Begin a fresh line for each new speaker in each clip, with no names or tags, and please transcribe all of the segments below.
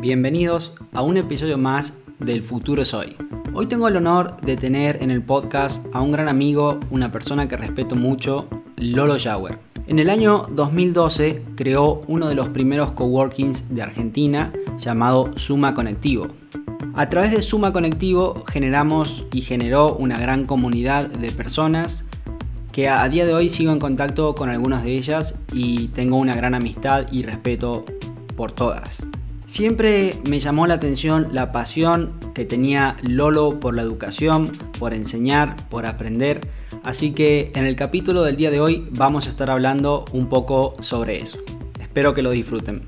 Bienvenidos a un episodio más del Futuro Soy. Hoy tengo el honor de tener en el podcast a un gran amigo, una persona que respeto mucho, Lolo Jauer. En el año 2012 creó uno de los primeros coworkings de Argentina llamado Suma Conectivo. A través de Suma Conectivo generamos y generó una gran comunidad de personas que a día de hoy sigo en contacto con algunas de ellas y tengo una gran amistad y respeto por todas. Siempre me llamó la atención la pasión que tenía Lolo por la educación, por enseñar, por aprender, así que en el capítulo del día de hoy vamos a estar hablando un poco sobre eso. Espero que lo disfruten.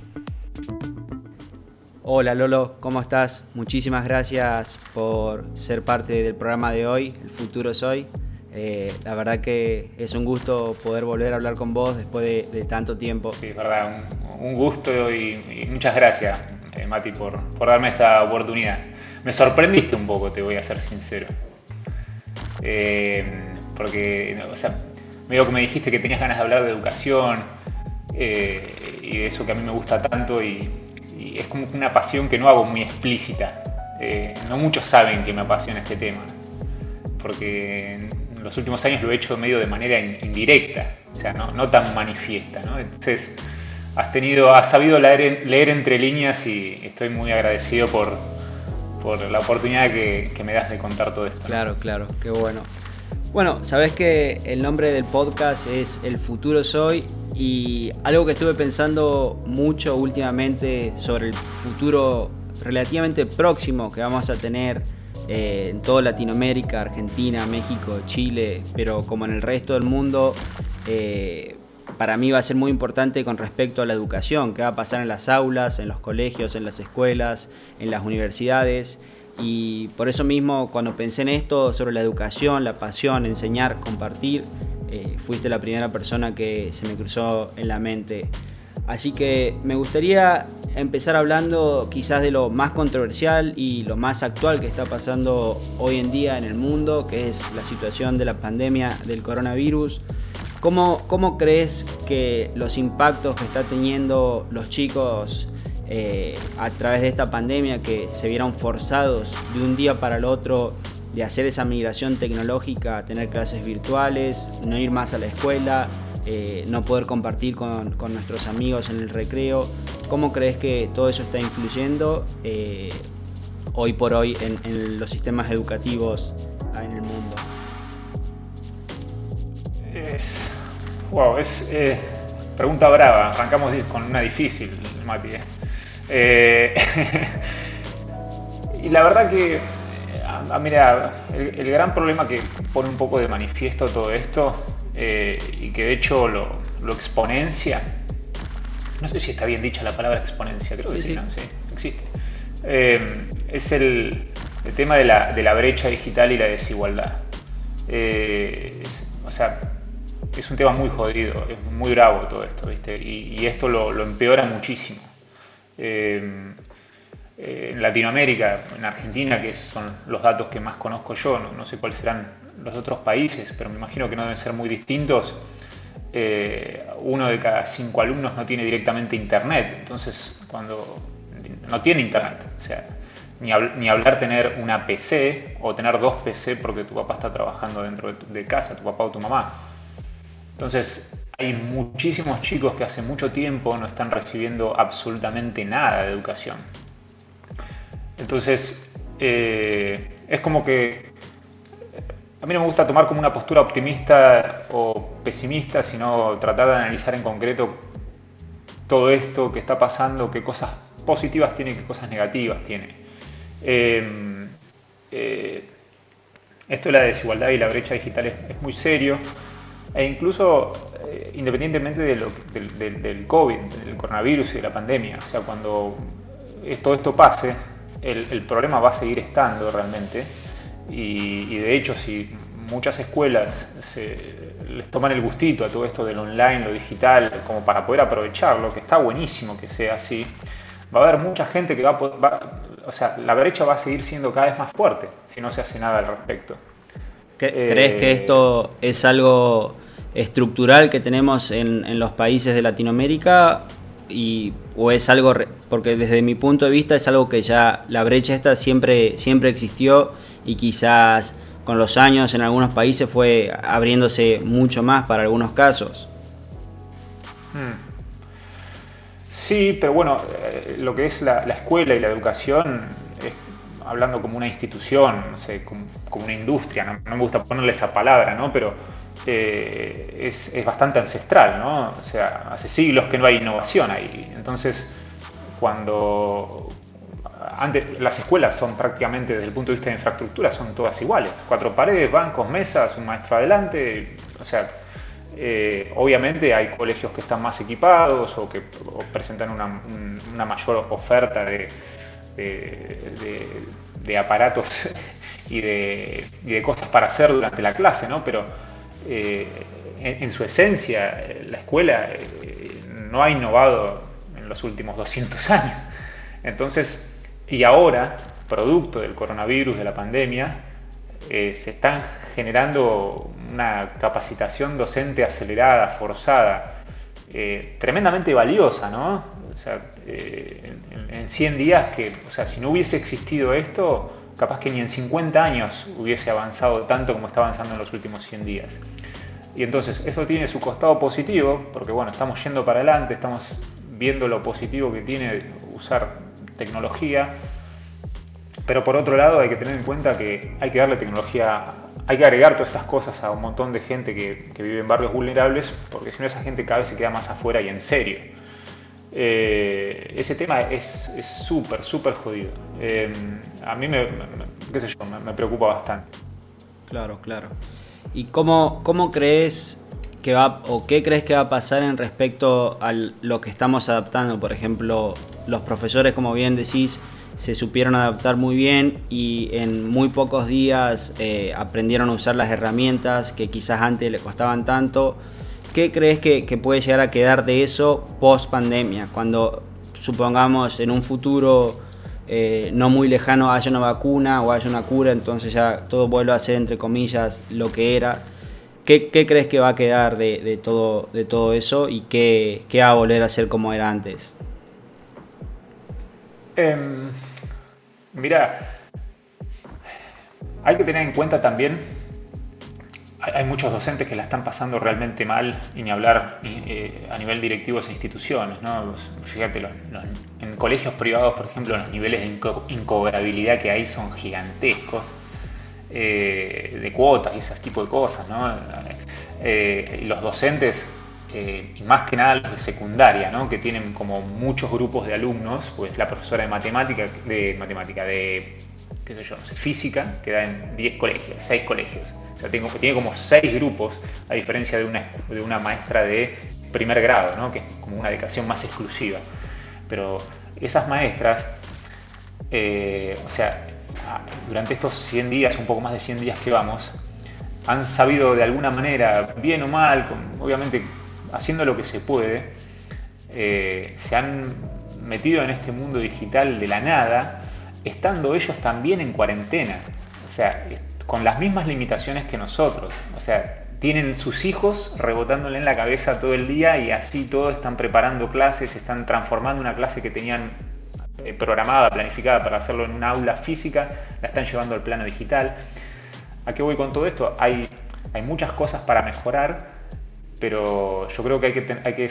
Hola Lolo, ¿cómo estás? Muchísimas gracias por ser parte del programa de hoy, El futuro es hoy. Eh, la verdad que es un gusto poder volver a hablar con vos después de, tanto tiempo.
Sí, es verdad, un, gusto y, muchas gracias, eh, Mati, por, darme esta oportunidad. Me sorprendiste un poco, te voy a ser sincero. Eh, porque, o sea, medio que me dijiste que tenías ganas de hablar de educación y de eso que a mí me gusta tanto y, y es como una pasión que no hago muy explícita. no muchos saben que me apasiona este tema porque los últimos años lo he hecho medio de manera indirecta, o sea, no, tan manifiesta, ¿no? Entonces, has tenido, has sabido leer, entre líneas y estoy muy agradecido por, por la oportunidad que, me das de contar todo esto.
Claro, claro, qué bueno. Bueno, sabes que el nombre del podcast es El futuro soy y algo que estuve pensando mucho últimamente sobre el futuro relativamente próximo que vamos a tener eh, en toda Latinoamérica, Argentina, México, Chile, pero como en el resto del mundo, eh, para mí va a ser muy importante con respecto a la educación, qué va a pasar en las aulas, en los colegios, en las escuelas, en las universidades. Y por eso mismo, cuando pensé en esto sobre la educación, la pasión, enseñar, compartir, eh, fuiste la primera persona que se me cruzó en la mente. Así que me gustaría empezar hablando quizás de lo más controversial y lo más actual que está pasando hoy en día en el mundo, que es la situación de la pandemia del coronavirus. ¿Cómo, cómo crees que los impactos que están teniendo los chicos eh, a través de esta pandemia, que se vieron forzados de un día para el otro de hacer esa migración tecnológica, tener clases virtuales, no ir más a la escuela, eh, no poder compartir con, nuestros amigos en el recreo. ¿Cómo crees que todo eso está influyendo eh, hoy por hoy en, los sistemas educativos en el mundo?
Es, wow, es eh, pregunta brava. Arrancamos con una difícil, Mati. y la verdad que, mira, el gran problema que pone un poco de manifiesto todo esto eh, y que de hecho lo, exponencia. No sé si está bien dicha la palabra exponencia, creo que sí, ¿no? sí existe. Eh, es el, tema de la, de la, brecha digital y la desigualdad. Eh, o sea, es un tema muy jodido, es muy bravo todo esto, ¿viste? Y, esto lo, empeora muchísimo. En Latinoamérica, en Argentina, que son los datos que más conozco yo, no sé cuáles serán los otros países, pero me imagino que no deben ser muy distintos, eh, uno de cada cinco alumnos no tiene directamente internet. Entonces, cuando no tiene internet, o sea, ni, ni hablar tener una PC o tener dos PC porque tu papá está trabajando dentro de, casa, tu papá o tu mamá. Entonces, hay muchísimos chicos que hace mucho tiempo no están recibiendo absolutamente nada de educación. Entonces, eh, es como que a mí no me gusta tomar como una postura optimista o pesimista, sino tratar de analizar en concreto todo esto que está pasando, qué cosas positivas tiene, qué cosas negativas tiene. Em, eh, esto de la desigualdad y la brecha digital es, muy serio e incluso eh, independientemente del, COVID, del coronavirus y de la pandemia, o sea, cuando todo esto pase, el problema va a seguir estando realmente y, de hecho, si muchas escuelas les toman el gustito a todo esto del online, lo digital, como para poder aprovecharlo, que está buenísimo que sea así, va a haber mucha gente que va a o sea, la brecha va a seguir siendo cada vez más fuerte si no se hace nada al respecto.
¿Crees que eh, esto es algo estructural que tenemos en, en los países de Latinoamérica y o es algo, porque desde mi punto de vista es algo que ya la brecha esta siempre, siempre existió y quizás con los años en algunos países fue abriéndose mucho más para algunos casos.
Hmm. Sí, pero bueno, eh, lo que es la, escuela y la educación, hablando como una institución, como, una industria, no, me gusta ponerle esa palabra, ¿no? pero eh, es, bastante ancestral, ¿no? O sea, hace siglos que no hay innovación ahí. Entonces, cuando antes las escuelas son prácticamente desde el punto de vista de infraestructura son todas iguales, cuatro paredes, bancos, mesas, un maestro adelante, o sea, eh, obviamente hay colegios que están más equipados o que presentan una, mayor oferta de, de, aparatos y, de, cosas para hacer durante la clase, ¿no? Pero eh, en, su esencia, la escuela eh, no ha innovado en los últimos 200 años. Entonces, y ahora, producto del coronavirus, de la pandemia, eh, se están generando una capacitación docente acelerada, forzada, tremendamente valiosa, ¿no? En, en, 100 días que, o sea, si no hubiese existido esto, capaz que ni en 50 años hubiese avanzado tanto como está avanzando en los últimos 100 días. Y entonces eso tiene su costado positivo, porque bueno, estamos yendo para adelante, estamos viendo lo positivo que tiene usar tecnología, pero por otro lado hay que tener en cuenta que hay que darle tecnología, hay que agregar todas estas cosas a un montón de gente que, vive en barrios vulnerables, porque si no esa gente cada vez se queda más afuera y en serio. Eh, ese tema es súper, súper jodido. Eh, a mí me, me, preocupa bastante.
Claro, claro. ¿Y cómo, cómo crees que va, o qué crees que va a pasar en respecto a lo que estamos adaptando? Por ejemplo, los profesores, como bien decís, se supieron adaptar muy bien y en muy pocos días eh, aprendieron a usar las herramientas que quizás antes le costaban tanto ¿Qué crees que, puede llegar a quedar de eso post pandemia? Cuando supongamos en un futuro eh, no muy lejano haya una vacuna o haya una cura, entonces ya todo vuelve a ser entre comillas lo que era. ¿Qué, crees que va a quedar de, todo, de todo eso y qué, va a volver a ser como era antes?
Em, mira, hay que tener en cuenta también hay muchos docentes que la están pasando realmente mal y ni hablar eh, a nivel directivo de esas instituciones. ¿no? Fíjate, en colegios privados, por ejemplo, los niveles de incobrabilidad que hay son gigantescos, eh, de cuotas y ese tipo de cosas. ¿no? Eh, los docentes, y más que nada los de secundaria, ¿no? que tienen como muchos grupos de alumnos, pues la profesora de matemática, de matemática, de qué yo, física, que da en 10 colegios, 6 colegios tengo, tiene como seis grupos, a diferencia de una, de una maestra de primer grado, ¿no? que es como una dedicación más exclusiva. Pero esas maestras, eh, o sea, durante estos 100 días, un poco más de 100 días que vamos, han sabido de alguna manera, bien o mal, obviamente haciendo lo que se puede, eh, se han metido en este mundo digital de la nada, estando ellos también en cuarentena. O sea, con las mismas limitaciones que nosotros. O sea, tienen sus hijos rebotándole en la cabeza todo el día y así todos están preparando clases, están transformando una clase que tenían eh, programada, planificada para hacerlo en un aula física, la están llevando al plano digital. ¿A qué voy con todo esto? Hay, hay muchas cosas para mejorar, pero yo creo que hay que, hay que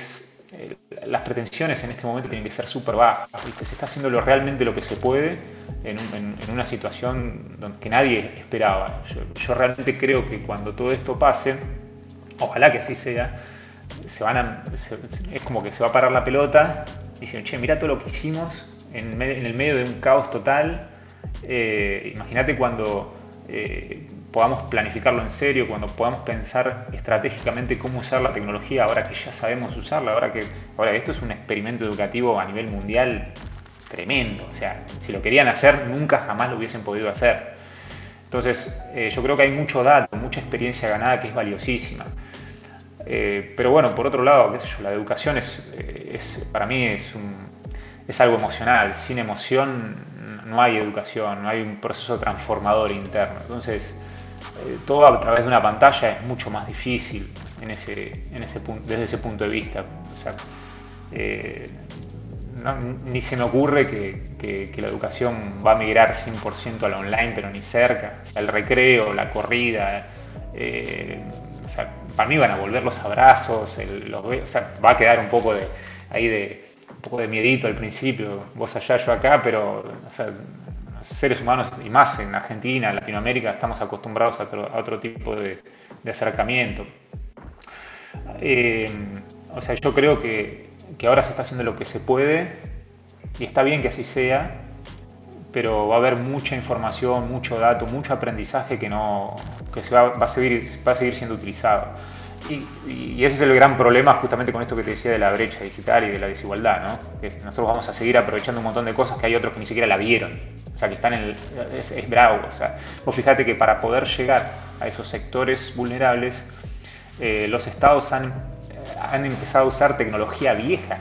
las pretensiones en este momento tienen que ser súper bajas. Se está haciendo realmente lo que se puede en, una situación que nadie esperaba. Yo, realmente creo que cuando todo esto pase, ojalá que así sea, se van es como que se va a parar la pelota y dicen, che, mira todo lo que hicimos en, el medio de un caos total. Eh, imagínate cuando eh, podamos planificarlo en serio, cuando podamos pensar estratégicamente cómo usar la tecnología ahora que ya sabemos usarla, ahora que ahora esto es un experimento educativo a nivel mundial tremendo. O sea, si lo querían hacer, nunca jamás lo hubiesen podido hacer. Entonces, eh, yo creo que hay mucho dato, mucha experiencia ganada que es valiosísima. Eh, pero bueno, por otro lado, qué sé yo, la educación es, eh, para mí es, es algo emocional. Sin emoción no hay educación, no hay un proceso transformador interno. Entonces, todo a través de una pantalla es mucho más difícil en ese, en ese desde ese punto de vista. Sea, ni se me ocurre que, la educación va a migrar 100% a la online, pero ni cerca. El recreo, la corrida, eh, para mí van a volver los abrazos, sea, va a quedar un poco de ahí de un poco de miedito al principio, vos allá, yo acá, pero o sea, seres humanos y más en Argentina, en Latinoamérica, estamos acostumbrados a otro, tipo de, acercamiento. Eh, o sea, yo creo que, ahora se está haciendo lo que se puede y está bien que así sea, pero va a haber mucha información, mucho dato, mucho aprendizaje que no que se va, a seguir va a seguir siendo utilizado. Y, ese es el gran problema justamente con esto que te decía de la brecha digital y de la desigualdad, ¿no? Que nosotros vamos a seguir aprovechando un montón de cosas que hay otros que ni siquiera la vieron. O sea, que están en el, es, bravo. O sea, vos fíjate que para poder llegar a esos sectores vulnerables, eh, los estados han, han empezado a usar tecnología vieja.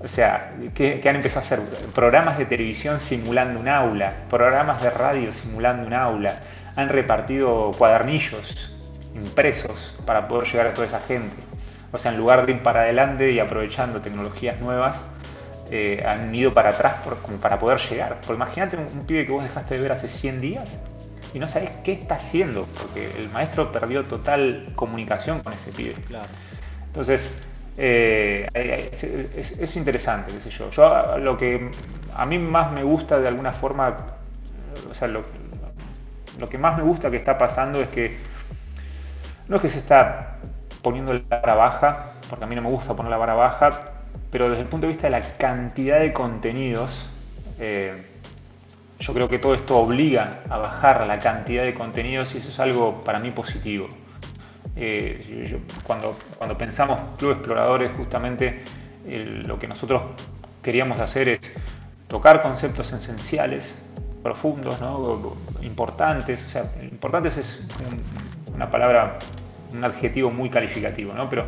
O sea, que, han empezado a hacer programas de televisión simulando un aula, programas de radio simulando un aula, han repartido cuadernillos impresos para poder llegar a toda esa gente. O sea, en lugar de ir para adelante y aprovechando tecnologías nuevas, eh, han ido para atrás para poder llegar. Porque imagínate un, pibe que vos dejaste de ver hace 100 días y no sabés qué está haciendo, porque el maestro perdió total comunicación con ese pibe. Entonces, eh, es, interesante, qué sé yo. Yo lo que a mí más me gusta de alguna forma, o sea, lo, lo que más me gusta que está pasando es que no es que se está poniendo la vara baja, porque a mí no me gusta poner la vara baja, pero desde el punto de vista de la cantidad de contenidos, eh, yo creo que todo esto obliga a bajar la cantidad de contenidos y eso es algo para mí positivo. Eh, cuando, cuando pensamos Club Exploradores, justamente lo que nosotros queríamos hacer es tocar conceptos esenciales, profundos, importantes. O sea, importantes es una palabra un adjetivo muy calificativo, ¿no? Pero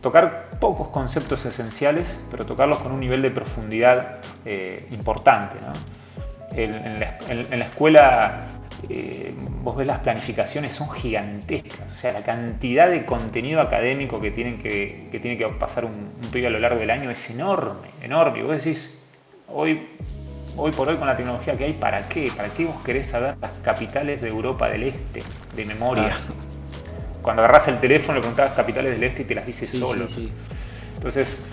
tocar pocos conceptos esenciales, pero tocarlos con un nivel de profundidad eh, importante. En, la, escuela eh, vos ves las planificaciones son gigantescas, o sea, la cantidad de contenido académico que, tienen que, tiene que pasar un, un pibe a lo largo del año es enorme, enorme. Y vos decís, hoy, hoy por hoy con la tecnología que hay, ¿para qué? ¿Para qué vos querés saber las capitales de Europa del Este de memoria? Ah cuando agarras el teléfono le preguntabas capitales del este y te las dices solo. Entonces,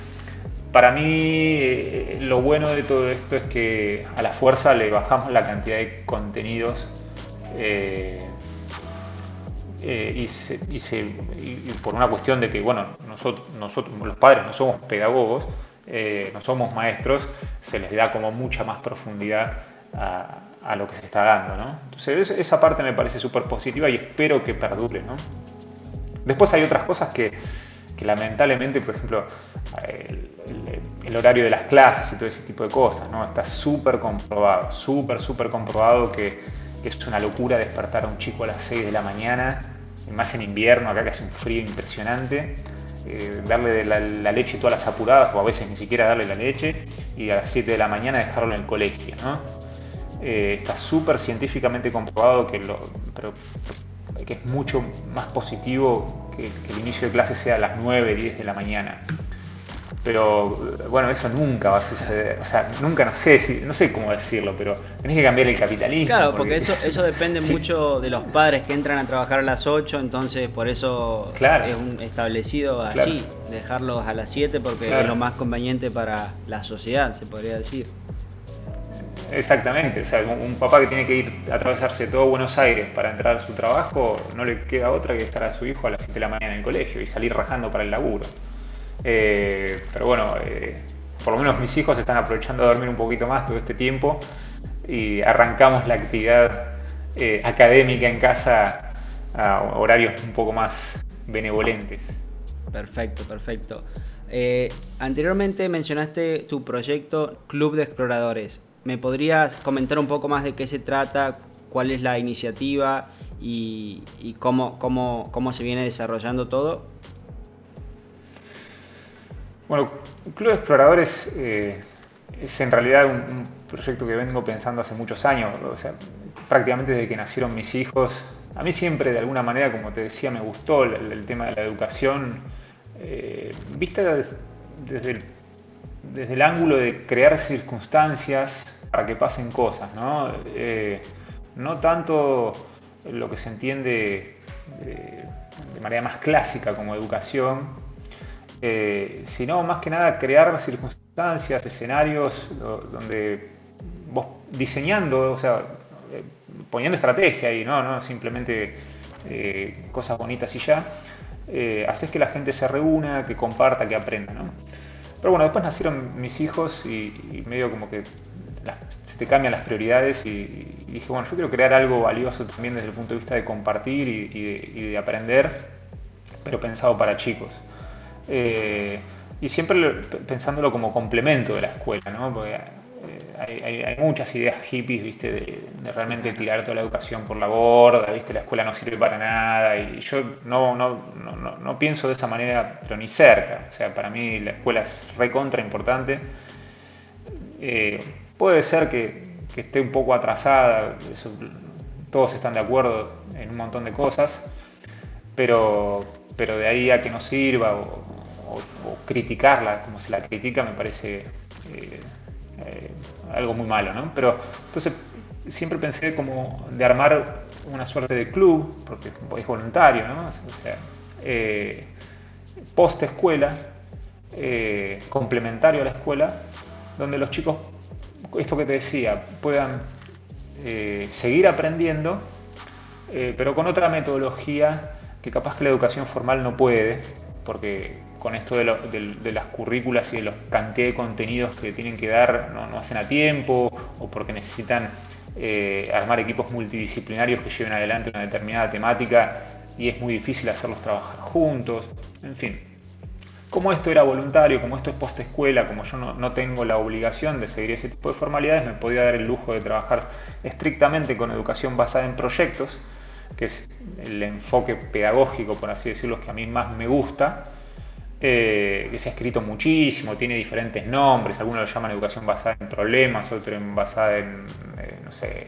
para mí eh, lo bueno de todo esto es que a la fuerza le bajamos la cantidad de contenidos eh, eh, y, por una cuestión de que, bueno, nosotros, nosotros los padres no somos pedagogos, no somos maestros, se les da como mucha más profundidad a, a lo que se está dando, ¿no? Entonces esa parte me parece súper positiva y espero que perdure, ¿no? Después hay otras cosas que, lamentablemente, por ejemplo, el, horario de las clases y todo ese tipo de cosas, ¿no? Está súper comprobado, súper, súper comprobado que, es una locura despertar a un chico a las 6 de la mañana, más en invierno, acá que hace un frío impresionante. Eh, darle la, leche todas las apuradas, o a veces ni siquiera darle la leche, y a las 7 de la mañana dejarlo en el colegio. Eh, está súper científicamente comprobado que lo, que es mucho más positivo que, el inicio de clase sea a las 9, 10 de la mañana. Pero bueno, eso nunca va a suceder. O sea, nunca, no sé, si, no sé cómo decirlo, pero tenés que cambiar el capitalismo.
Claro, porque, eso, eso depende mucho de los padres que entran a trabajar a las 8, entonces por eso es un establecido así, dejarlos a las 7 porque es lo más conveniente para la sociedad, se podría decir.
Exactamente, o sea, un, papá que tiene que ir a atravesarse todo Buenos Aires para entrar a su trabajo, no le queda otra que estar a su hijo a las 7 de la mañana en el colegio y salir rajando para el laburo. Eh, pero bueno, eh, por lo menos mis hijos están aprovechando de dormir un poquito más todo este tiempo y arrancamos la actividad eh, académica en casa a horarios un poco más benevolentes.
Perfecto, perfecto. anteriormente mencionaste tu proyecto Club de Exploradores. ¿Me podrías comentar un poco más de qué se trata, cuál es la iniciativa y, cómo, cómo, se viene desarrollando todo?
Bueno, Club de Exploradores eh, es en realidad un, proyecto que vengo pensando hace muchos años, o sea, prácticamente desde que nacieron mis hijos. A mí siempre, de alguna manera, como te decía, me gustó el, tema de la educación, eh, vista desde el ángulo de crear circunstancias para que pasen cosas, ¿no? Eh, no tanto lo que se entiende de, manera más clásica como educación, eh, sino más que nada crear circunstancias, escenarios donde vos diseñando, o sea, eh, poniendo estrategia y no, no simplemente cosas bonitas y ya, haces que la gente se reúna, que comparta, que aprenda, ¿no? Pero bueno, después nacieron mis hijos y, medio como que se te cambian las prioridades y, dije, bueno, yo quiero crear algo valioso también desde el punto de vista de compartir y, de, aprender, pero pensado para chicos. Eh, y siempre pensándolo como complemento de la escuela, ¿no? Porque hay, muchas ideas hippies, ¿viste? De, realmente tirar toda la educación por la borda, ¿viste? La escuela no sirve para nada y yo no, no, no, no pienso de esa manera, pero ni cerca. O sea, para mí la escuela es recontra importante. Eh, puede ser que, que, esté un poco atrasada, todos están de acuerdo en un montón de cosas, pero, pero de ahí a que no sirva o, criticarla como se la critica me parece... Eh, eh, algo muy malo, ¿no? Pero entonces siempre pensé como de armar una suerte de club, porque es voluntario, ¿no? O sea, eh, post escuela, complementario a la escuela, donde los chicos, esto que te decía, puedan seguir aprendiendo, pero con otra metodología que capaz que la educación formal no puede, porque con esto de, las currículas y de los cantidad de contenidos que tienen que dar no, hacen a tiempo o porque necesitan eh, armar equipos multidisciplinarios que lleven adelante una determinada temática y es muy difícil hacerlos trabajar juntos, en fin. Como esto era voluntario, como esto es post escuela, como yo no, tengo la obligación de seguir ese tipo de formalidades, me podía dar el lujo de trabajar estrictamente con educación basada en proyectos, que es el enfoque pedagógico, por así decirlo, que a mí más me gusta, eh, que se ha escrito muchísimo, tiene diferentes nombres, algunos lo llaman educación basada en problemas, otros basada en, eh, no sé,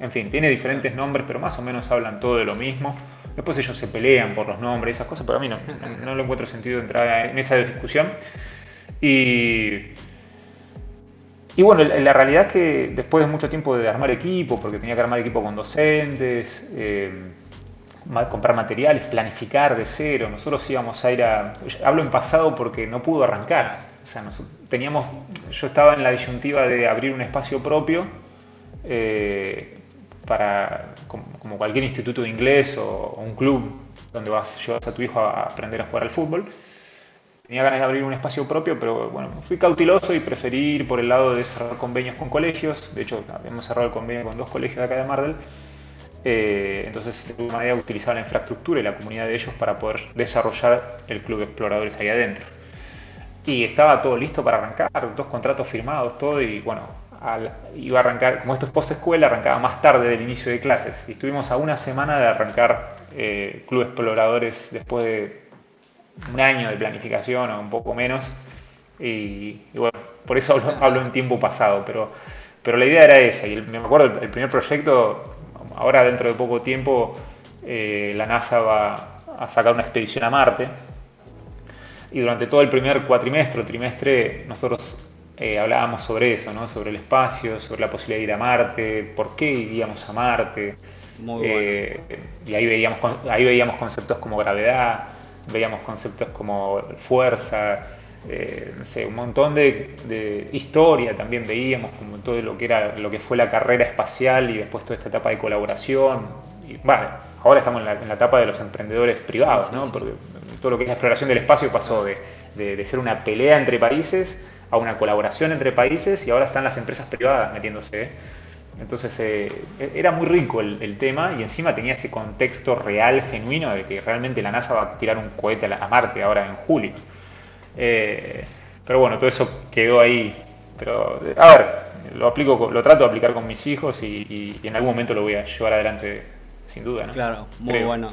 en fin, tiene diferentes nombres, pero más o menos hablan todo de lo mismo. Después ellos se pelean por los nombres, esas cosas, pero a mí no, no, no encuentro sentido entrar en esa discusión. Y, y bueno, la realidad es que después de mucho tiempo de armar equipo, porque tenía que armar equipo con docentes, eh, comprar materiales, planificar de cero. Nosotros íbamos a ir a. Hablo en pasado porque no pudo arrancar. O sea, teníamos. Yo estaba en la disyuntiva de abrir un espacio propio eh, para. Como, cualquier instituto de inglés o, un club donde vas llevas a tu hijo a aprender a jugar al fútbol. Tenía ganas de abrir un espacio propio, pero bueno, fui cauteloso y preferí ir por el lado de cerrar convenios con colegios. De hecho, habíamos cerrado el convenio con dos colegios de acá de Mardel eh, entonces, de alguna manera utilizaba la infraestructura y la comunidad de ellos para poder desarrollar el club de exploradores ahí adentro. Y estaba todo listo para arrancar, dos contratos firmados, todo, y bueno, iba a arrancar, como esto es post escuela, arrancaba más tarde del inicio de clases. Y estuvimos a una semana de arrancar eh, Club Exploradores después de un año de planificación o un poco menos. Y, bueno, por eso hablo, en tiempo pasado, pero, pero la idea era esa. Y me acuerdo, el primer proyecto ahora dentro de poco tiempo eh, la NASA va a sacar una expedición a Marte y durante todo el primer cuatrimestre o trimestre nosotros eh, hablábamos sobre eso, ¿no? sobre el espacio, sobre la posibilidad de ir a Marte, por qué iríamos a Marte. Eh, y ahí veíamos, ahí veíamos conceptos como gravedad, veíamos conceptos como fuerza, eh, no sé, un montón de, historia también veíamos, como todo lo que era lo que fue la carrera espacial y después toda esta etapa de colaboración. Y, bueno, ahora estamos en la, etapa de los emprendedores privados, ¿no? Porque todo lo que es la exploración del espacio pasó de, ser una pelea entre países a una colaboración entre países y ahora están las empresas privadas metiéndose. ¿eh? Entonces eh, era muy rico el, tema y encima tenía ese contexto real, genuino, de que realmente la NASA va a tirar un cohete a Marte ahora en julio. Eh, pero bueno, todo eso quedó ahí. Pero, a ver, lo aplico, lo trato de aplicar con mis hijos y, en algún momento lo voy a llevar adelante, sin duda. ¿no?
Claro, muy bueno.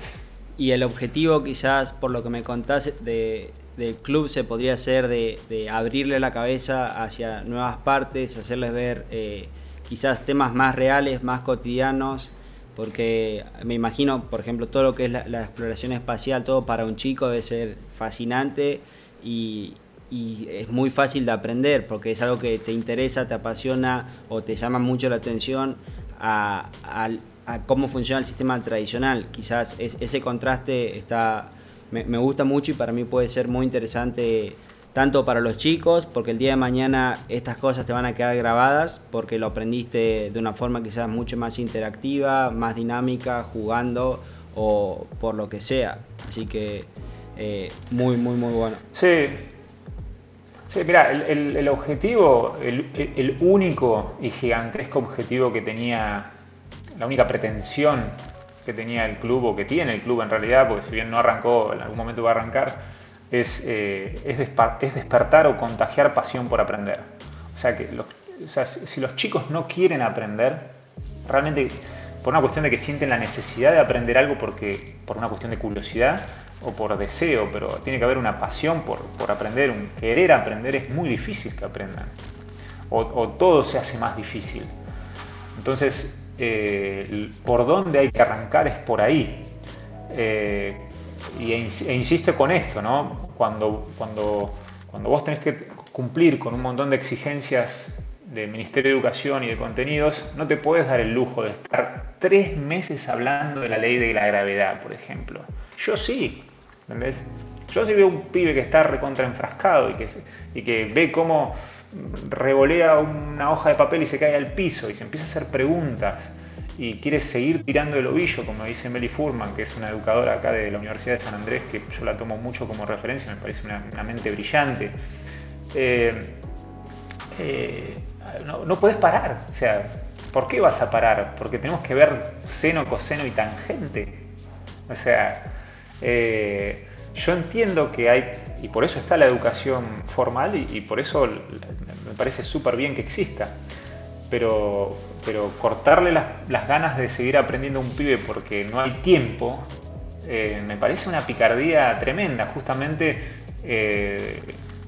Y el objetivo quizás, por lo que me contás, de, del club se podría ser de, abrirle la cabeza hacia nuevas partes, hacerles ver eh, quizás temas más reales, más cotidianos, porque me imagino, por ejemplo, todo lo que es la exploración espacial, todo para un chico debe ser fascinante y, y es muy fácil de aprender porque es algo que te interesa, te apasiona o te llama mucho la atención a, cómo funciona el sistema tradicional. Quizás ese contraste está, me, me, gusta mucho y para mí puede ser muy interesante tanto para los chicos, porque el día de mañana estas cosas te van a quedar grabadas, porque lo aprendiste de una forma quizás mucho más interactiva, más dinámica, jugando o por lo que sea. Así que eh, muy, muy, muy bueno.
Sí, Sí, mira, el, objetivo, el, único y gigantesco objetivo que tenía, la única pretensión que tenía el club o que tiene el club en realidad, porque si bien no arrancó, en algún momento va a arrancar, es, eh, es, despertar o contagiar pasión por aprender. O sea, que si los chicos no quieren aprender, realmente por una cuestión de que sienten la necesidad de aprender algo porque, por una cuestión de curiosidad, o por deseo, pero tiene que haber una pasión por, aprender, un querer aprender, es muy difícil que aprendan. O, todo se hace más difícil. Entonces, eh, por dónde hay que arrancar es por ahí. Eh, y, e, e insisto con esto, ¿no? Cuando, cuando, cuando vos tenés que cumplir con un montón de exigencias del Ministerio de Educación y de Contenidos, no te puedes dar el lujo de estar tres meses hablando de la ley de la gravedad, por ejemplo. Yo sí, ¿entendés? Yo sí veo un pibe que está recontra enfrascado y que, y que ve cómo revolea una hoja de papel y se cae al piso y se empieza a hacer preguntas y quiere seguir tirando el ovillo, como dice Meli Furman, que es una educadora acá de la Universidad de San Andrés, que yo la tomo mucho como referencia, me parece una, mente brillante. Eh, eh, no, no puedes parar, o sea, ¿por qué vas a parar? Porque tenemos que ver seno, coseno y tangente. O sea, eh, yo entiendo que hay, y por eso está la educación formal y, por eso me parece súper bien que exista, pero, pero cortarle las, ganas de seguir aprendiendo un pibe porque no hay tiempo, eh, me parece una picardía tremenda, justamente eh,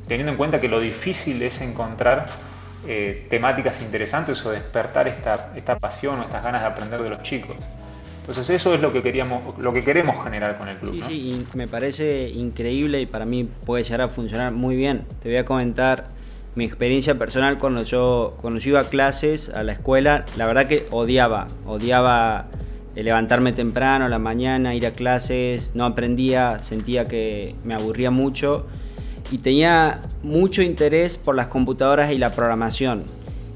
teniendo en cuenta que lo difícil es encontrar temáticas interesantes o despertar esta, esta pasión o estas ganas de aprender de los chicos. Entonces eso es lo que queríamos, lo que queremos generar con el club.
Sí, sí, me parece increíble y para mí puede llegar a funcionar muy bien. Te voy a comentar mi experiencia personal cuando yo, cuando yo iba a clases, a la escuela, la verdad que odiaba, odiaba levantarme temprano a la mañana, ir a clases, no aprendía, sentía que me aburría mucho y tenía mucho interés por las computadoras y la programación.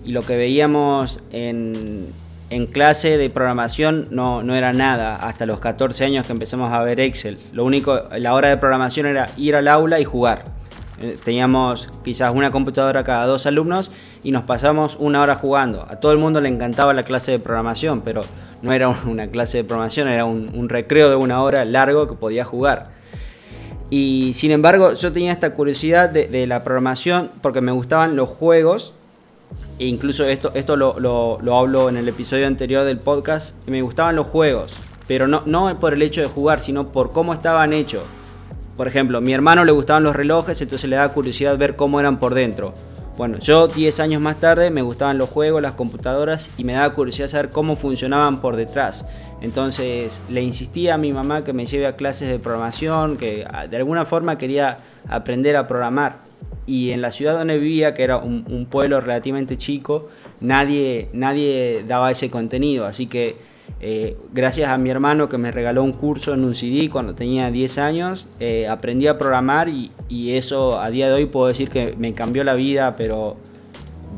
Y lo que veíamos en, en clase de programación no, no, era nada hasta los 14 años que empezamos a ver Excel. Lo único, la hora de programación era ir al aula y jugar. Eh, teníamos quizás una computadora cada dos alumnos y nos pasamos una hora jugando. A todo el mundo le encantaba la clase de programación, pero no era una clase de programación, era un, recreo de una hora largo que podía jugar. Y sin embargo, yo tenía esta curiosidad de, la programación porque me gustaban los juegos e incluso esto, esto lo, lo, hablo en el episodio anterior del podcast, me gustaban los juegos, pero no, no por el hecho de jugar, sino por cómo estaban hechos. Por ejemplo, a mi hermano le gustaban los relojes, entonces le daba curiosidad ver cómo eran por dentro. Bueno, yo 10 años más tarde me gustaban los juegos, las computadoras y me daba curiosidad saber cómo funcionaban por detrás. Entonces le insistía a mi mamá que me lleve a clases de programación, que de alguna forma quería aprender a programar y en la ciudad donde vivía, que era un, pueblo relativamente chico, nadie, nadie daba ese contenido. Así que eh, gracias a mi hermano que me regaló un curso en un CD cuando tenía 10 años, eh, aprendí a programar y, eso a día de hoy puedo decir que me cambió la vida, pero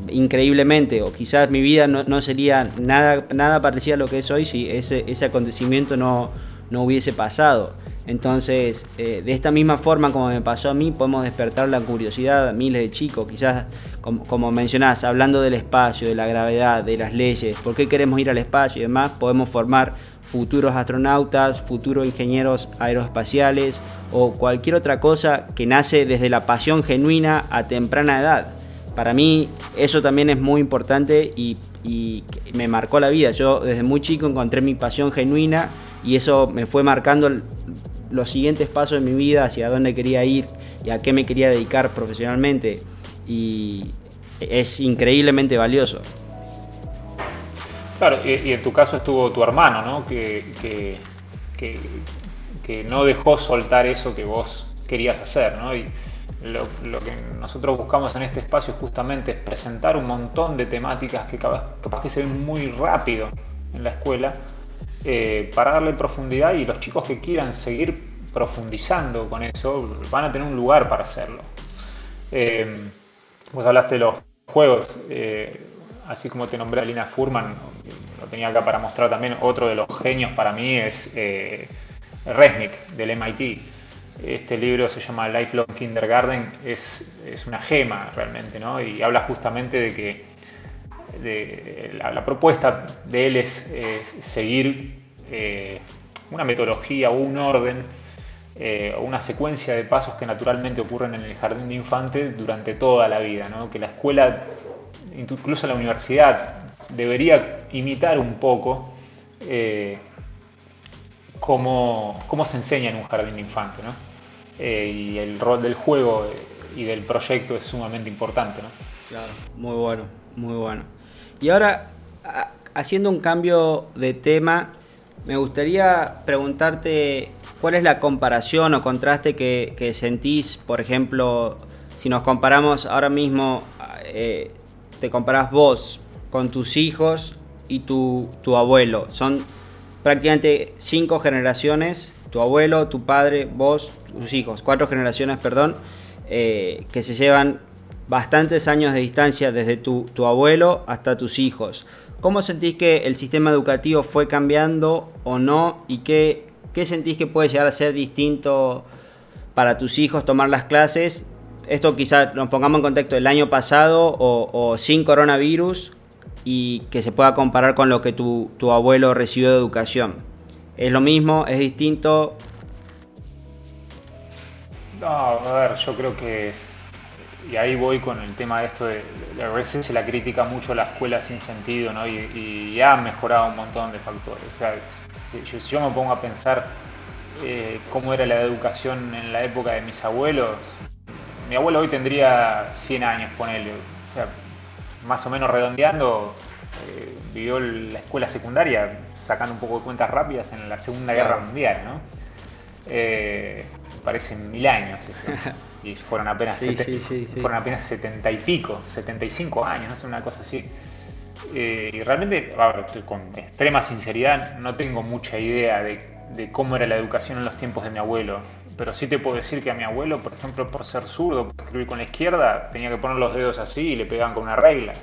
increíblemente, o quizás mi vida no, sería nada, nada parecida a lo que es hoy si ese, ese acontecimiento no, no hubiese pasado. Entonces, eh, de esta misma forma como me pasó a mí, podemos despertar la curiosidad a miles de chicos, quizás como, mencionás, hablando del espacio, de la gravedad, de las leyes, por qué queremos ir al espacio y demás, podemos formar futuros astronautas, futuros ingenieros aeroespaciales o cualquier otra cosa que nace desde la pasión genuina a temprana edad. Para mí eso también es muy importante y, y me marcó la vida. Yo desde muy chico encontré mi pasión genuina y eso me fue marcando los siguientes pasos de mi vida, hacia dónde quería ir y a qué me quería dedicar profesionalmente. Y es increíblemente valioso.
Claro, y, en tu caso estuvo tu hermano, ¿no? Que, que, no dejó soltar eso que vos querías hacer, ¿no? Y lo, que nosotros buscamos en este espacio justamente es presentar un montón de temáticas que capaz, que se ven muy rápido en la escuela eh, para darle profundidad y los chicos que quieran seguir profundizando con eso van a tener un lugar para hacerlo. Eh, vos hablaste de los juegos, eh, así como te nombré a Lina Furman, lo tenía acá para mostrar también, otro de los genios para mí es Resnick del MIT. Este libro se llama Lifelong Kindergarten, es, es una gema realmente, ¿no? Y habla justamente de que la, propuesta de él es, seguir eh, una metodología o un orden eh, una secuencia de pasos que naturalmente ocurren en el jardín de infantes durante toda la vida, ¿no? que la escuela, incluso la universidad, debería imitar un poco eh, cómo, se enseña en un jardín de infantes. ¿no? Eh, y el rol del juego y del proyecto es sumamente importante. ¿no?
Claro, muy bueno, muy bueno. Y ahora, haciendo un cambio de tema, me gustaría preguntarte cuál es la comparación o contraste que, sentís, por ejemplo, si nos comparamos ahora mismo, eh, te comparás vos con tus hijos y tu, tu abuelo. Son prácticamente cinco generaciones, tu abuelo, tu padre, vos, tus hijos, cuatro generaciones, perdón, eh, que se llevan bastantes años de distancia desde tu, tu, abuelo hasta tus hijos. ¿Cómo sentís que el sistema educativo fue cambiando o no? ¿Y qué, qué sentís que puede llegar a ser distinto para tus hijos tomar las clases? Esto quizás nos pongamos en contexto el año pasado o, sin coronavirus y que se pueda comparar con lo que tu, tu abuelo recibió de educación. ¿Es lo mismo? ¿Es distinto?
No, a ver, yo creo que y ahí voy con el tema de esto de, a veces se la critica mucho la escuela sin sentido, ¿no? Y, ha mejorado un montón de factores. O sea, si, yo me pongo a pensar eh, cómo era la educación en la época de mis abuelos, mi abuelo hoy tendría 100 años, ponele. O sea, más o menos redondeando, eh, vivió la escuela secundaria, sacando un poco de cuentas rápidas en la Segunda Guerra Mundial, ¿no? Eh, parecen mil años eso. Y fueron apenas, fueron apenas 70 y pico, 75 años, una cosa así. Eh, y realmente, con extrema sinceridad, no tengo mucha idea de, cómo era la educación en los tiempos de mi abuelo. Pero sí te puedo decir que a mi abuelo, por ejemplo, por ser zurdo, por escribir con la izquierda, tenía que poner los dedos así y le pegaban con una regla.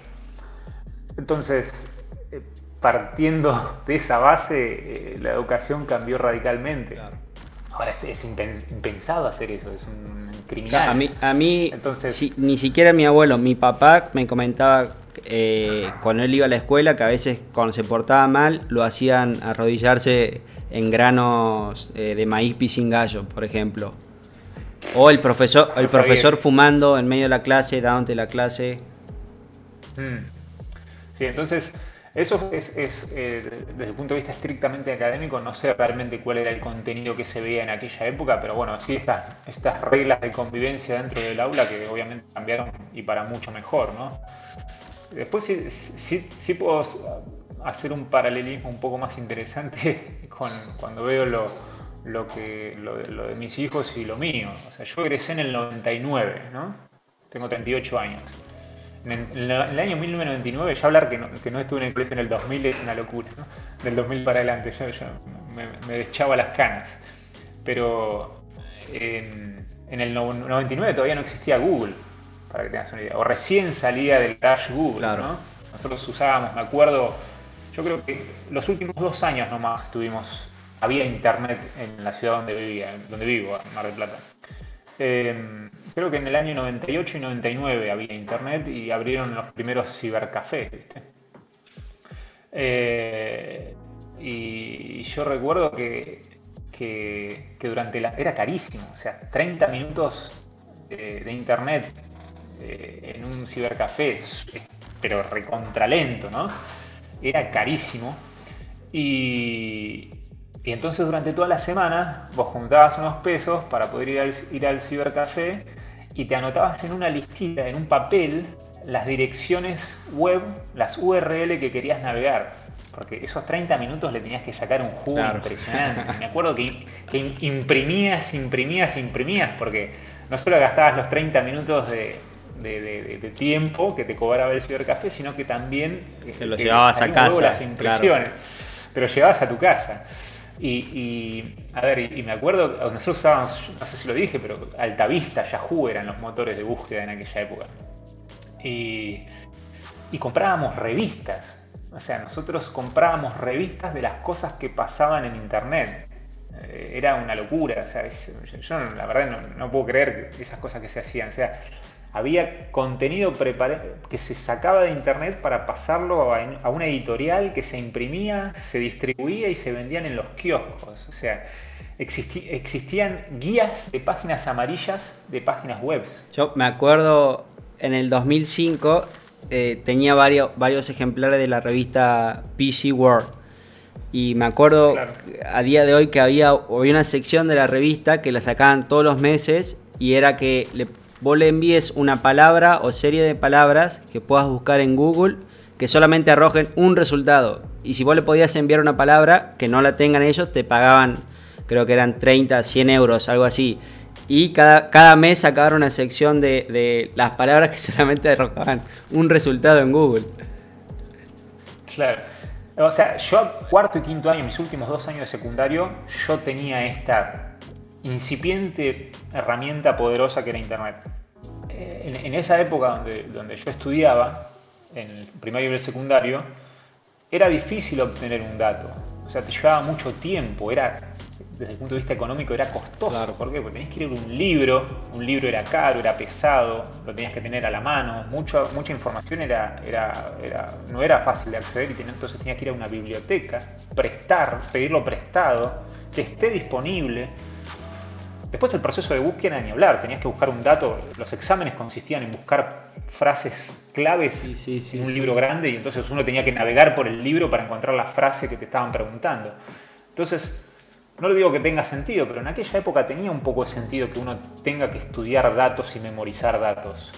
Entonces, eh, partiendo de esa base, eh, la educación cambió radicalmente. Ahora es impensado hacer eso, es un criminal.
a mí, a mí Entonces, ni siquiera mi abuelo, mi papá me comentaba eh, cuando él iba a la escuela que a veces cuando se portaba mal lo hacían arrodillarse en granos eh, de maíz gallo, por ejemplo. O el profesor, el profesor fumando en medio de la clase, dándote la clase.
Mm. Sí, entonces eso es, eh, desde el punto de vista estrictamente académico, no sé realmente cuál era el contenido que se veía en aquella época, pero bueno, sí estas, reglas de convivencia dentro del aula que obviamente cambiaron y para mucho mejor, ¿no? Después sí, puedo hacer un paralelismo un poco más interesante con cuando veo lo, lo, que, lo de mis hijos y lo mío. O sea, yo egresé en el 99, ¿no? Tengo 38 años. En el, año 1999, ya hablar que no, que no, estuve en el colegio en el 2000 es una locura, ¿no? Del 2000 para adelante, yo, me, me, deschaba las canas. Pero en, el 99 todavía no existía Google, para que tengas una idea. O recién salía del Crash Google, ¿no? Nosotros usábamos, me acuerdo, yo creo que los últimos dos años nomás tuvimos, había internet en la ciudad donde vivía, donde vivo, en Mar del Plata. Eh, creo que en el año 98 y 99 había internet y abrieron los primeros cibercafés. Eh, y yo recuerdo que, que, durante la... era carísimo, o sea, 30 minutos eh, de internet en un cibercafé, pero recontralento, ¿no? Era carísimo. Y, y entonces durante toda la semana vos juntabas unos pesos para poder ir al, ir al cibercafé y te anotabas en una listita, en un papel, las direcciones web, las URL que querías navegar. Porque esos 30 minutos le tenías que sacar un jugo impresionante. Me acuerdo que, imprimías, imprimías, imprimías, porque no solo gastabas los 30 minutos de, tiempo que te cobraba el cibercafé, sino que también
te lo llevabas a casa.
Las impresiones, te lo llevabas a tu casa. Y, a ver, y, me acuerdo, nosotros usábamos, no sé si lo dije, pero Altavista, Yahoo eran los motores de búsqueda en aquella época. Y, y comprábamos revistas. O sea, nosotros comprábamos revistas de las cosas que pasaban en Internet. Eh, era una locura, o sea, yo, la verdad no, puedo creer esas cosas que se hacían. O sea, había contenido que se sacaba de internet para pasarlo a, una editorial que se imprimía, se distribuía y se vendían en los kioscos. O sea, existían guías de páginas amarillas de páginas web.
Yo me acuerdo en el 2005 eh, tenía varios, varios ejemplares de la revista PC World. Y me acuerdo a día de hoy que había, había una sección de la revista que la sacaban todos los meses y era que le vos le envíes una palabra o serie de palabras que puedas buscar en Google que solamente arrojen un resultado. Y si vos le podías enviar una palabra que no la tengan ellos, te pagaban, creo que eran 30, 100 euros, algo así. Y cada, cada mes sacaban una sección de, de las palabras que solamente arrojaban un resultado en Google.
Claro. O sea, yo cuarto y quinto año, mis últimos dos años de secundario, yo tenía esta incipiente herramienta poderosa que era Internet. Eh, en, esa época donde, donde yo estudiaba, en el primario y el secundario, era difícil obtener un dato. O sea, te llevaba mucho tiempo, era, desde el punto de vista económico, era costoso. ¿Por qué? Porque tenías que ir a un libro, un libro era caro, era pesado, lo tenías que tener a la mano, mucha, mucha información era, era, no era fácil de acceder y entonces tenías que ir a una biblioteca, prestar, pedirlo prestado, que esté disponible Después el proceso de búsqueda ni hablar, tenías que buscar un dato, los exámenes consistían en buscar frases claves en un libro grande y entonces uno tenía que navegar por el libro para encontrar la frase que te estaban preguntando. Entonces, no le digo que tenga sentido, pero en aquella época tenía un poco de sentido que uno tenga que estudiar datos y memorizar datos.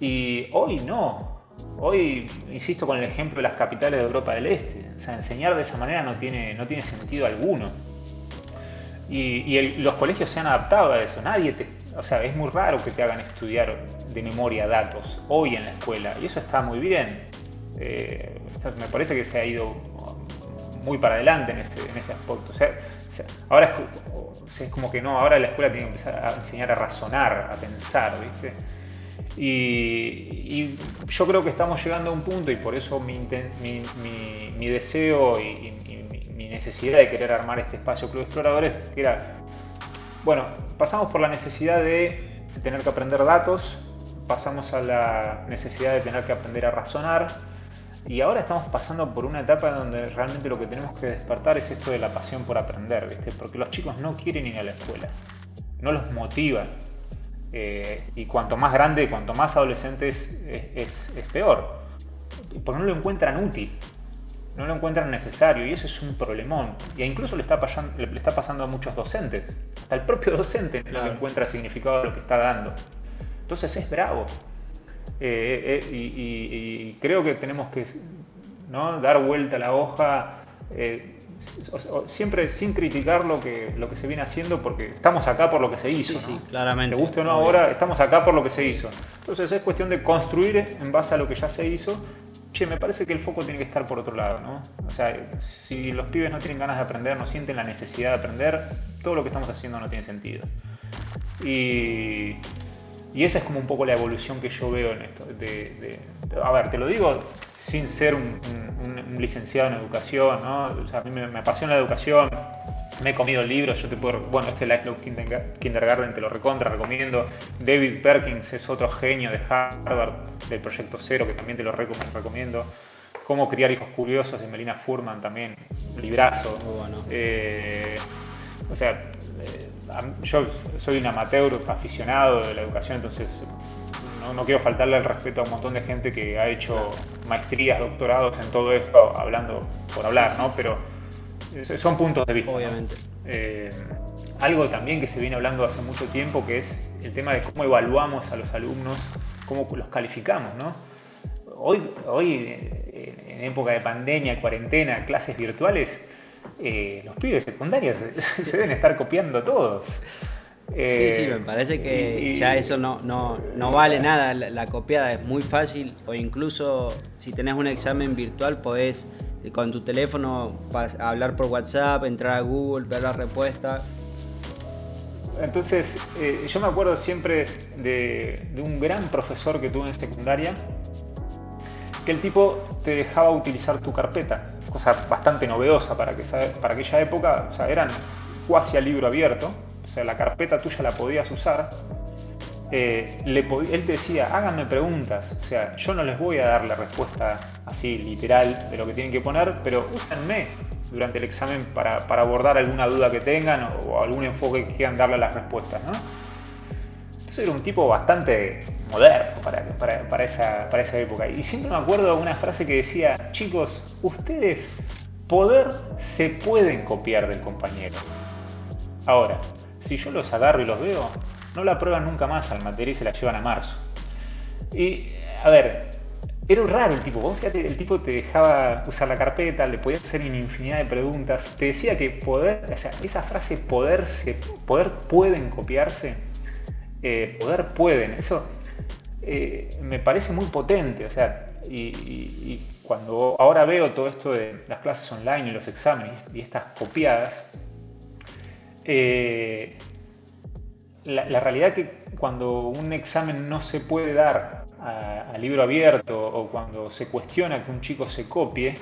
Y hoy no. Hoy, insisto con el ejemplo de las capitales de Europa del Este. O sea, enseñar de esa manera no tiene, no tiene sentido alguno. Y, los colegios se han adaptado a eso. Nadie te, o sea, es muy raro que te hagan estudiar de memoria datos hoy en la escuela. Y eso está muy bien. Eh, me parece que se ha ido muy para adelante en ese, en ese aspecto. O sea, ahora es, como que no, ahora la escuela tiene que empezar a enseñar a razonar, a pensar, ¿viste? Y, yo creo que estamos llegando a un punto y por eso mi, mi, mi deseo y, necesidad de querer armar este espacio Club Exploradores, que era, bueno, pasamos por la necesidad de tener que aprender datos, pasamos a la necesidad de tener que aprender a razonar, y ahora estamos pasando por una etapa donde realmente lo que tenemos que despertar es esto de la pasión por aprender, ¿viste? Porque los chicos no quieren ir a la escuela, no los motivan. Eh, y cuanto más grande, cuanto más adolescentes es, es peor. Porque no lo encuentran útil no lo encuentran necesario y eso es un problemón. Y incluso le está, pasando, le está pasando a muchos docentes. Hasta el propio docente no encuentra significado a lo que está dando. Entonces es bravo. Eh, eh, y, creo que tenemos que ¿no? dar vuelta a la hoja, eh, siempre sin criticar lo que, lo que se viene haciendo, porque estamos acá por lo que se hizo.
Sí, claramente.
Te guste o no ahora, estamos acá por lo que se hizo. Entonces es cuestión de construir en base a lo que ya se hizo che, me parece que el foco tiene que estar por otro lado, ¿no? O sea, si los pibes no tienen ganas de aprender, no sienten la necesidad de aprender, todo lo que estamos haciendo no tiene sentido. Y, esa es como un poco la evolución que yo veo en esto. a ver, te lo digo sin ser un, licenciado en educación, ¿no? O sea, a mí me apasiona la educación, me he comido el libro, yo te puedo, bueno, este Lifelong Kindergarten te lo recontra, recomiendo. David Perkins es otro genio de Harvard, del Proyecto Cero, que también te lo recomiendo. Cómo criar hijos curiosos de Melina Furman también, librazo. Eh, o sea, eh, yo soy un amateur aficionado de la educación, entonces no, quiero faltarle el respeto a un montón de gente que ha hecho maestrías, doctorados en todo esto, hablando por hablar, ¿no? Pero son puntos de vista.
Obviamente.
Eh, algo también que se viene hablando hace mucho tiempo, que es el tema de cómo evaluamos a los alumnos, cómo los calificamos, ¿no? Hoy, hoy en época de pandemia, cuarentena, clases virtuales, eh, los pibes secundarios se deben estar copiando todos.
sí, sí, me parece que ya eso no, no, no vale nada. La, copiada es muy fácil o incluso si tenés un examen virtual podés eh, con tu teléfono hablar por WhatsApp, entrar a Google, ver la respuesta.
Entonces, eh, yo me acuerdo siempre de, un gran profesor que tuve en secundaria, que el tipo te dejaba utilizar tu carpeta, cosa bastante novedosa para, que, para aquella época, o sea, eran cuasi a libro abierto, o sea, la carpeta tuya la podías usar. Eh, le él te decía, háganme preguntas, o sea, yo no les voy a dar la respuesta así literal de lo que tienen que poner, pero úsenme durante el examen para, abordar alguna duda que tengan o, algún enfoque que quieran darle a las respuestas. Entonces era un tipo bastante moderno para esa época. Y siempre me acuerdo de una frase que decía, chicos, ustedes poder se pueden copiar del compañero. Ahora, si yo los agarro y los veo, no la prueban nunca más al material y se la llevan a marzo. Y, a ver, era raro el tipo. Vos fíjate, el tipo te dejaba usar la carpeta, le podías hacer una infinidad de preguntas. Te decía que poder, o sea, esa frase poder, se, poder pueden copiarse, eh, poder pueden, eso eh, me parece muy potente. O sea, y, cuando ahora veo todo esto de las clases online y los exámenes y estas copiadas, eh, la, realidad es que cuando un examen no se puede dar a, libro abierto o cuando se cuestiona que un chico se copie,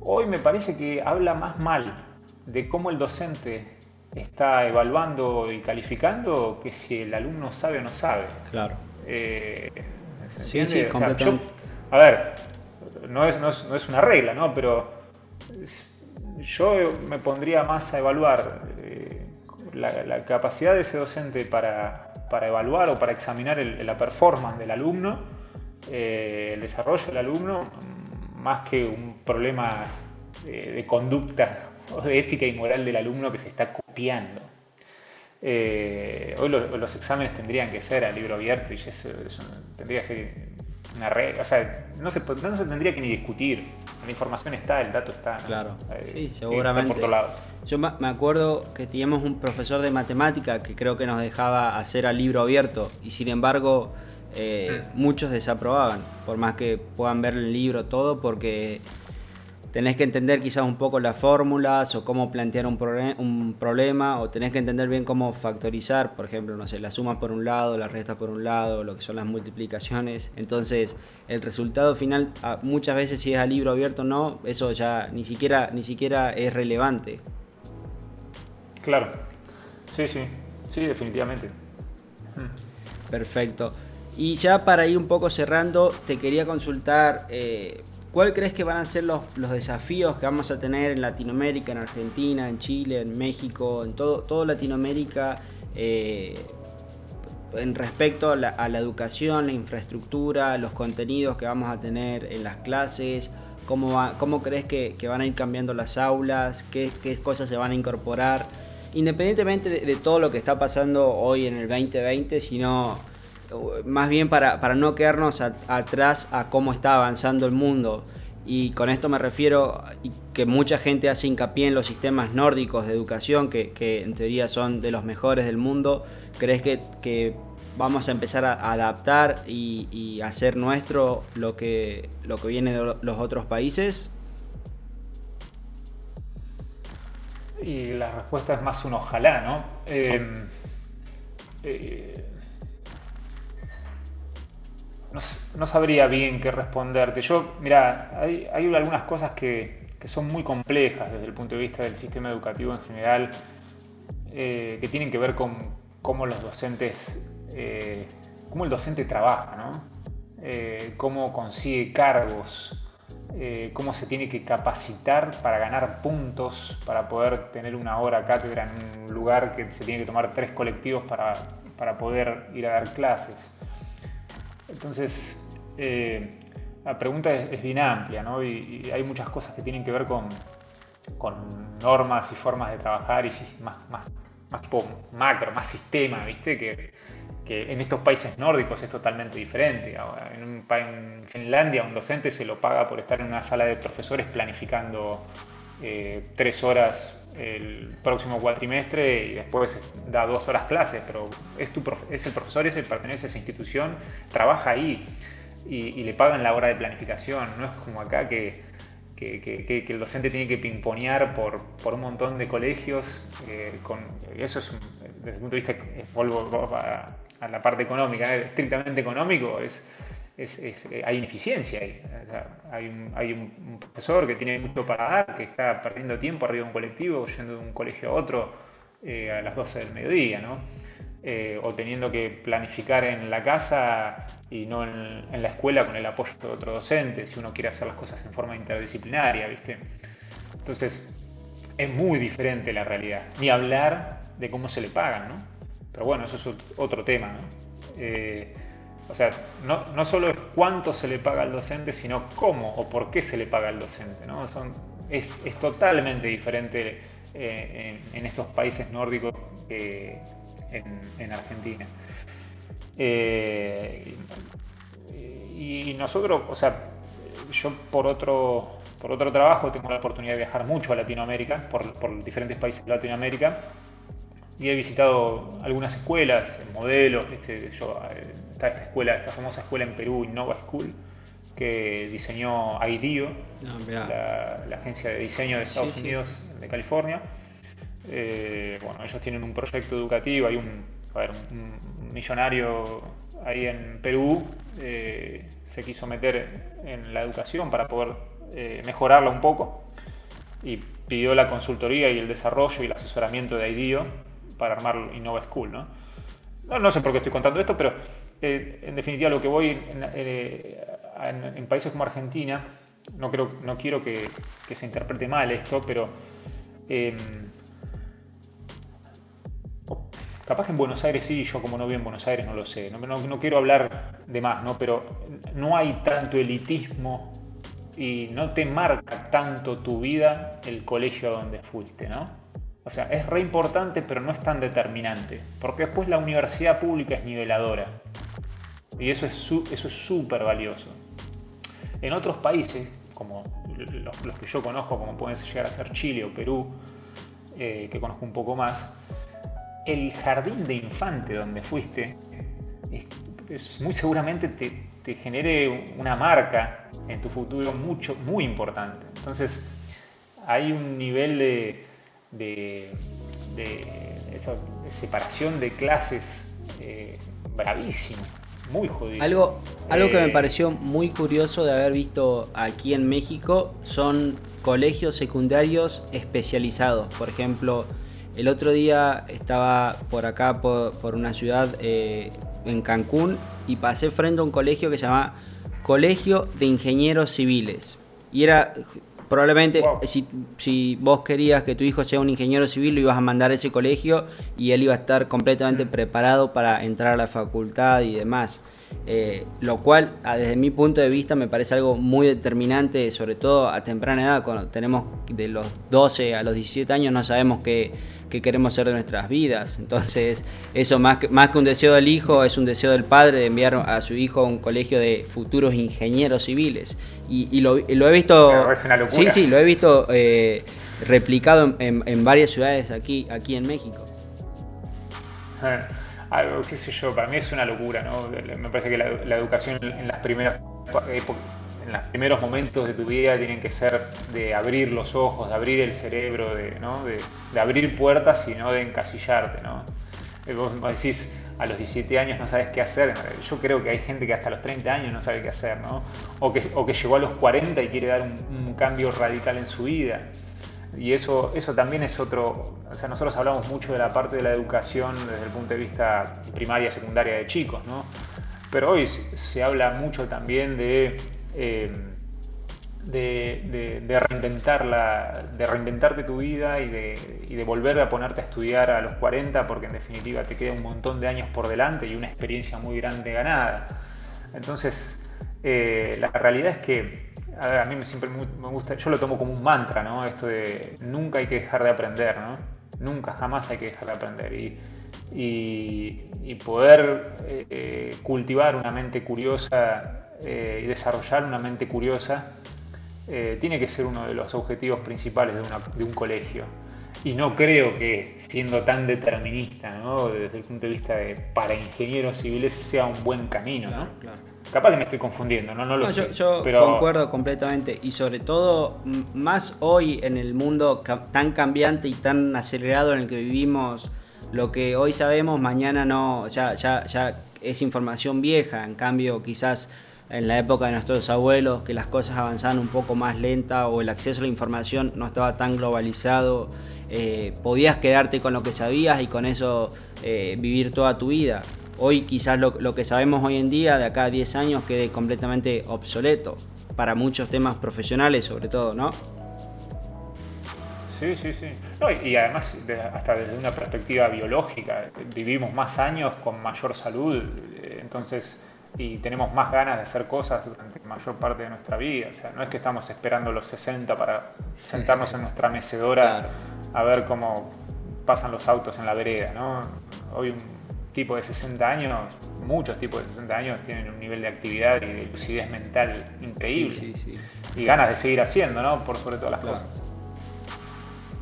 hoy me parece que habla más mal de cómo el docente está evaluando y calificando que si el alumno sabe o no sabe.
Claro.
Eh, sí, sí, completamente. a ver, no es, no es, una regla, ¿no? Pero yo me pondría más a evaluar eh, la, capacidad de ese docente para, evaluar o para examinar la performance del alumno, eh, el desarrollo del alumno, más que un problema eh, de conducta o de ética y moral del alumno que se está copiando. hoy los exámenes tendrían que ser a libro abierto y tendría que ser una regla. O sea, no se, no se tendría que ni discutir la información está, el dato está.
Claro, eh, sí, seguramente. Yo me acuerdo que teníamos un profesor de matemática que creo que nos dejaba hacer al libro abierto y sin embargo eh, mm. muchos desaprobaban, por más que puedan ver el libro todo, porque tenés que entender quizás un poco las fórmulas o cómo plantear un, un, problema o tenés que entender bien cómo factorizar, por ejemplo, no sé, la suma por un lado, la resta por un lado, lo que son las multiplicaciones. Entonces, el resultado final muchas veces si es a libro abierto o no, eso ya ni siquiera, ni siquiera es relevante.
Claro, sí, sí, sí, definitivamente.
Perfecto. Y ya para ir un poco cerrando, te quería consultar, eh, ¿Cuál crees que van a ser los, desafíos que vamos a tener en Latinoamérica, en Argentina, en Chile, en México, en todo, todo Latinoamérica eh, en respecto a la, educación, la infraestructura, los contenidos que vamos a tener en las clases? ¿Cómo, cómo crees que, van a ir cambiando las aulas? ¿Qué, cosas se van a incorporar? Independientemente de, de todo lo que está pasando hoy en el 2020, sino más bien para, no quedarnos atrás a cómo está avanzando el mundo. Y con esto me refiero que mucha gente hace hincapié en los sistemas nórdicos de educación, que, en teoría son de los mejores del mundo. ¿Crees que, vamos a empezar a adaptar y, hacer nuestro lo que, lo que viene de los otros países?
Y la respuesta es más un ojalá, ¿no? Eh, eh, no, sabría bien qué responderte. Yo, mira, hay, algunas cosas que, son muy complejas desde el punto de vista del sistema educativo en general, eh, que tienen que ver con cómo los docentes, eh, cómo el docente trabaja, ¿no? Eh, cómo consigue cargos, cómo se tiene que capacitar para ganar puntos, para poder tener una hora cátedra en un lugar que se tiene que tomar tres colectivos para, para poder ir a dar clases. Entonces, eh, la pregunta es, bien amplia, ¿no? Y, hay muchas cosas que tienen que ver con, normas y formas de trabajar y más, más, más tipo macro, más sistema, ¿viste? Que, en estos países nórdicos es totalmente diferente. En, un, en Finlandia un docente se lo paga por estar en una sala de profesores planificando eh, tres horas el próximo cuatrimestre y después da dos horas clases, pero es, tu es el profesor, es el pertenece a esa institución, trabaja ahí y, le pagan la hora de planificación. No es como acá que, que, el docente tiene que pimponear por, por un montón de colegios. Eh, con, eso es, desde el punto de vista, vuelvo a, a la parte económica, estrictamente económico, es eh, hay ineficiencia ahí. hay, un, hay, un, profesor que tiene mucho para dar, que está perdiendo tiempo arriba de un colectivo, yendo de un colegio a otro eh, a las 12 del mediodía, ¿no? Eh, o teniendo que planificar en la casa y no en, la escuela con el apoyo de otro docente, si uno quiere hacer las cosas en forma interdisciplinaria, ¿viste? Entonces, es muy diferente la realidad. Ni hablar de cómo se le pagan, ¿no? Pero bueno, eso es otro tema, ¿no? O sea, no, no, solo es cuánto se le paga al docente, sino cómo o por qué se le paga al docente. ¿no? Son, es, es, totalmente diferente eh, en, estos países nórdicos que en, Argentina. Eh, y, nosotros, o sea, yo por otro, por otro trabajo tengo la oportunidad de viajar mucho a Latinoamérica, por, por diferentes países de Latinoamérica y he visitado algunas escuelas, modelos, este, yo, eh, está esta escuela, esta famosa escuela en Perú, Innova School, que diseñó IDEO, ah, la, agencia de diseño de Estados Unidos, de California. Eh, bueno, ellos tienen un proyecto educativo, hay un, millonario ahí en Perú, eh, se quiso meter en la educación para poder mejorarla un poco y pidió la consultoría y el desarrollo y el asesoramiento de IDEO para armar Innova School. ¿no? No, sé por qué estoy contando esto, pero eh, en definitiva lo que voy eh, en, países como Argentina, no, creo, no quiero que, se interprete mal esto, pero em, capaz que en Buenos Aires sí, yo como no vivo en Buenos Aires no lo sé, no, no quiero hablar de más, ¿no? pero no hay tanto elitismo y no te marca tanto tu vida el colegio a donde fuiste, ¿no? O sea, es re importante, pero no es tan determinante. Porque después la universidad pública es niveladora. Y eso es súper valioso. En otros países, como los, que yo conozco, como pueden llegar a ser Chile o Perú, eh, que conozco un poco más, el jardín de infante donde fuiste, muy seguramente te, te, genere una marca en tu futuro mucho, muy importante. Entonces, hay un nivel de, de, esa separación de clases eh, bravísimo, muy jodido.
Algo, algo que me eh, pareció muy curioso de haber visto aquí en México son colegios secundarios especializados. Por ejemplo, el otro día estaba por acá, por, una ciudad eh, en Cancún, y pasé frente a un colegio que se llama Colegio de Ingenieros Civiles. Y era Probablemente si, vos querías que tu hijo sea un ingeniero civil, lo ibas a mandar a ese colegio y él iba a estar completamente mm. preparado para entrar a la facultad y demás. Eh, lo cual, desde mi punto de vista, me parece algo muy determinante, sobre todo a temprana edad, cuando tenemos de los 12 a los 17 años, no sabemos qué que queremos ser de nuestras vidas. Entonces, eso más que, más que un deseo del hijo, es un deseo del padre de enviar a su hijo a un colegio de futuros ingenieros civiles. Y, lo, he visto... Sí, sí, lo he visto eh, replicado en, varias ciudades aquí, aquí en México.
Ah, qué sé yo, para mí es una locura, ¿no? Me parece que la, educación en las primeras en los primeros momentos de tu vida tienen que ser de abrir los ojos, de abrir el cerebro, de, de, abrir puertas y no de encasillarte. ¿no? Eh, vos decís, a los 17 años no sabes qué hacer. Yo creo que hay gente que hasta los 30 años no sabe qué hacer, ¿no? O que, o que llegó a los 40 y quiere dar un, cambio radical en su vida. Y eso, eso también es otro. O sea, nosotros hablamos mucho de la parte de la educación desde el punto de vista primaria, secundaria de chicos, ¿no? Pero hoy se habla mucho también de eh, de, de, de reinventarte tu vida y de, de, volver a ponerte a estudiar a los 40 porque en definitiva te queda un montón de años por delante y una experiencia muy grande ganada. Entonces, eh, la realidad es que a, mí siempre me gusta, yo lo tomo como un mantra, ¿no? Esto de nunca hay que dejar de aprender, ¿no? Nunca, jamás hay que dejar de aprender. Y, y, poder eh, cultivar una mente curiosa eh, y desarrollar una mente curiosa eh, tiene que ser uno de los objetivos principales de, un colegio. Y no creo que siendo tan determinista, ¿no? desde el punto de vista de para ingenieros civiles sea un buen camino. ¿no? Capaz que me estoy confundiendo, no, no lo sé.
Yo, concuerdo completamente y sobre todo más hoy en el mundo tan cambiante y tan acelerado en el que vivimos, lo que hoy sabemos mañana no, ya, ya, ya es información vieja. En cambio, quizás en la época de nuestros abuelos, que las cosas avanzaban un poco más lenta o el acceso a la información no estaba tan globalizado eh, podías quedarte con lo que sabías y con eso eh, vivir toda tu vida. Hoy quizás lo, que sabemos hoy en día, de acá a 10 años, quede completamente obsoleto, para muchos temas profesionales sobre todo, ¿no?
Sí, sí, sí. y además, hasta desde una perspectiva biológica, vivimos más años con mayor salud, eh, entonces y tenemos más ganas de hacer cosas durante la mayor parte de nuestra vida. O sea, no es que estamos esperando los 60 para sentarnos en nuestra mecedora a ver cómo pasan los autos en la vereda, ¿no? Hoy un tipo de 60 años, muchos tipos de 60 años tienen un nivel de actividad y de lucidez mental increíble. y ganas de seguir haciendo, ¿no? Por sobre todas las cosas.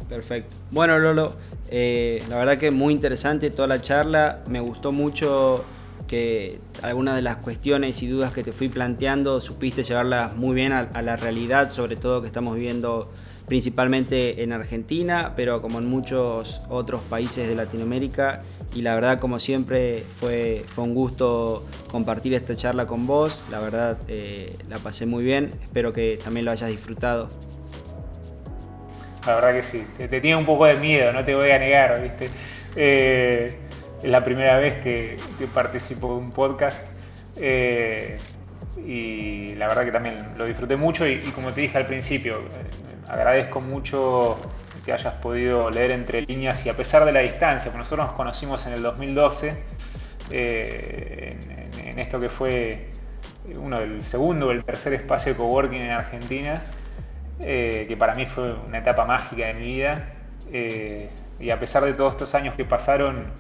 Perfecto. Bueno, Lolo, eh, la verdad que muy interesante toda la charla. Me gustó mucho que algunas de las cuestiones y dudas que te fui planteando supiste llevarlas muy bien a, la realidad, sobre todo que estamos viviendo principalmente en Argentina, pero como en muchos otros países de Latinoamérica. Y la verdad, como siempre, fue, fue un gusto compartir esta charla con vos. La verdad, eh, la pasé muy bien. Espero que también lo hayas disfrutado.
La verdad que sí. Te, tenía un poco de miedo, no te voy a negar, ¿viste? Eh, es la primera vez que, participo de un podcast. Eh, y la verdad que también lo disfruté mucho y, como te dije al principio, eh, agradezco mucho que hayas podido leer entre líneas y a pesar de la distancia, porque nosotros nos conocimos en el 2012, eh, en, esto que fue uno del segundo o el tercer espacio de coworking en Argentina, que para mí fue una etapa mágica de mi vida. y a pesar de todos estos años que pasaron,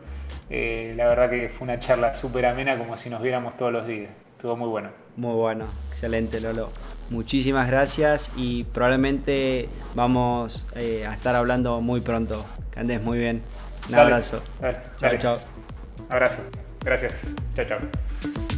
eh, la verdad que fue una charla súper amena como si nos viéramos todos los días. Estuvo muy bueno.
Muy bueno, excelente Lolo. Muchísimas gracias y probablemente vamos eh, a estar hablando muy pronto. Que andes muy bien. Un abrazo.
Chao, chao. Abrazo. Gracias. Chao, chao.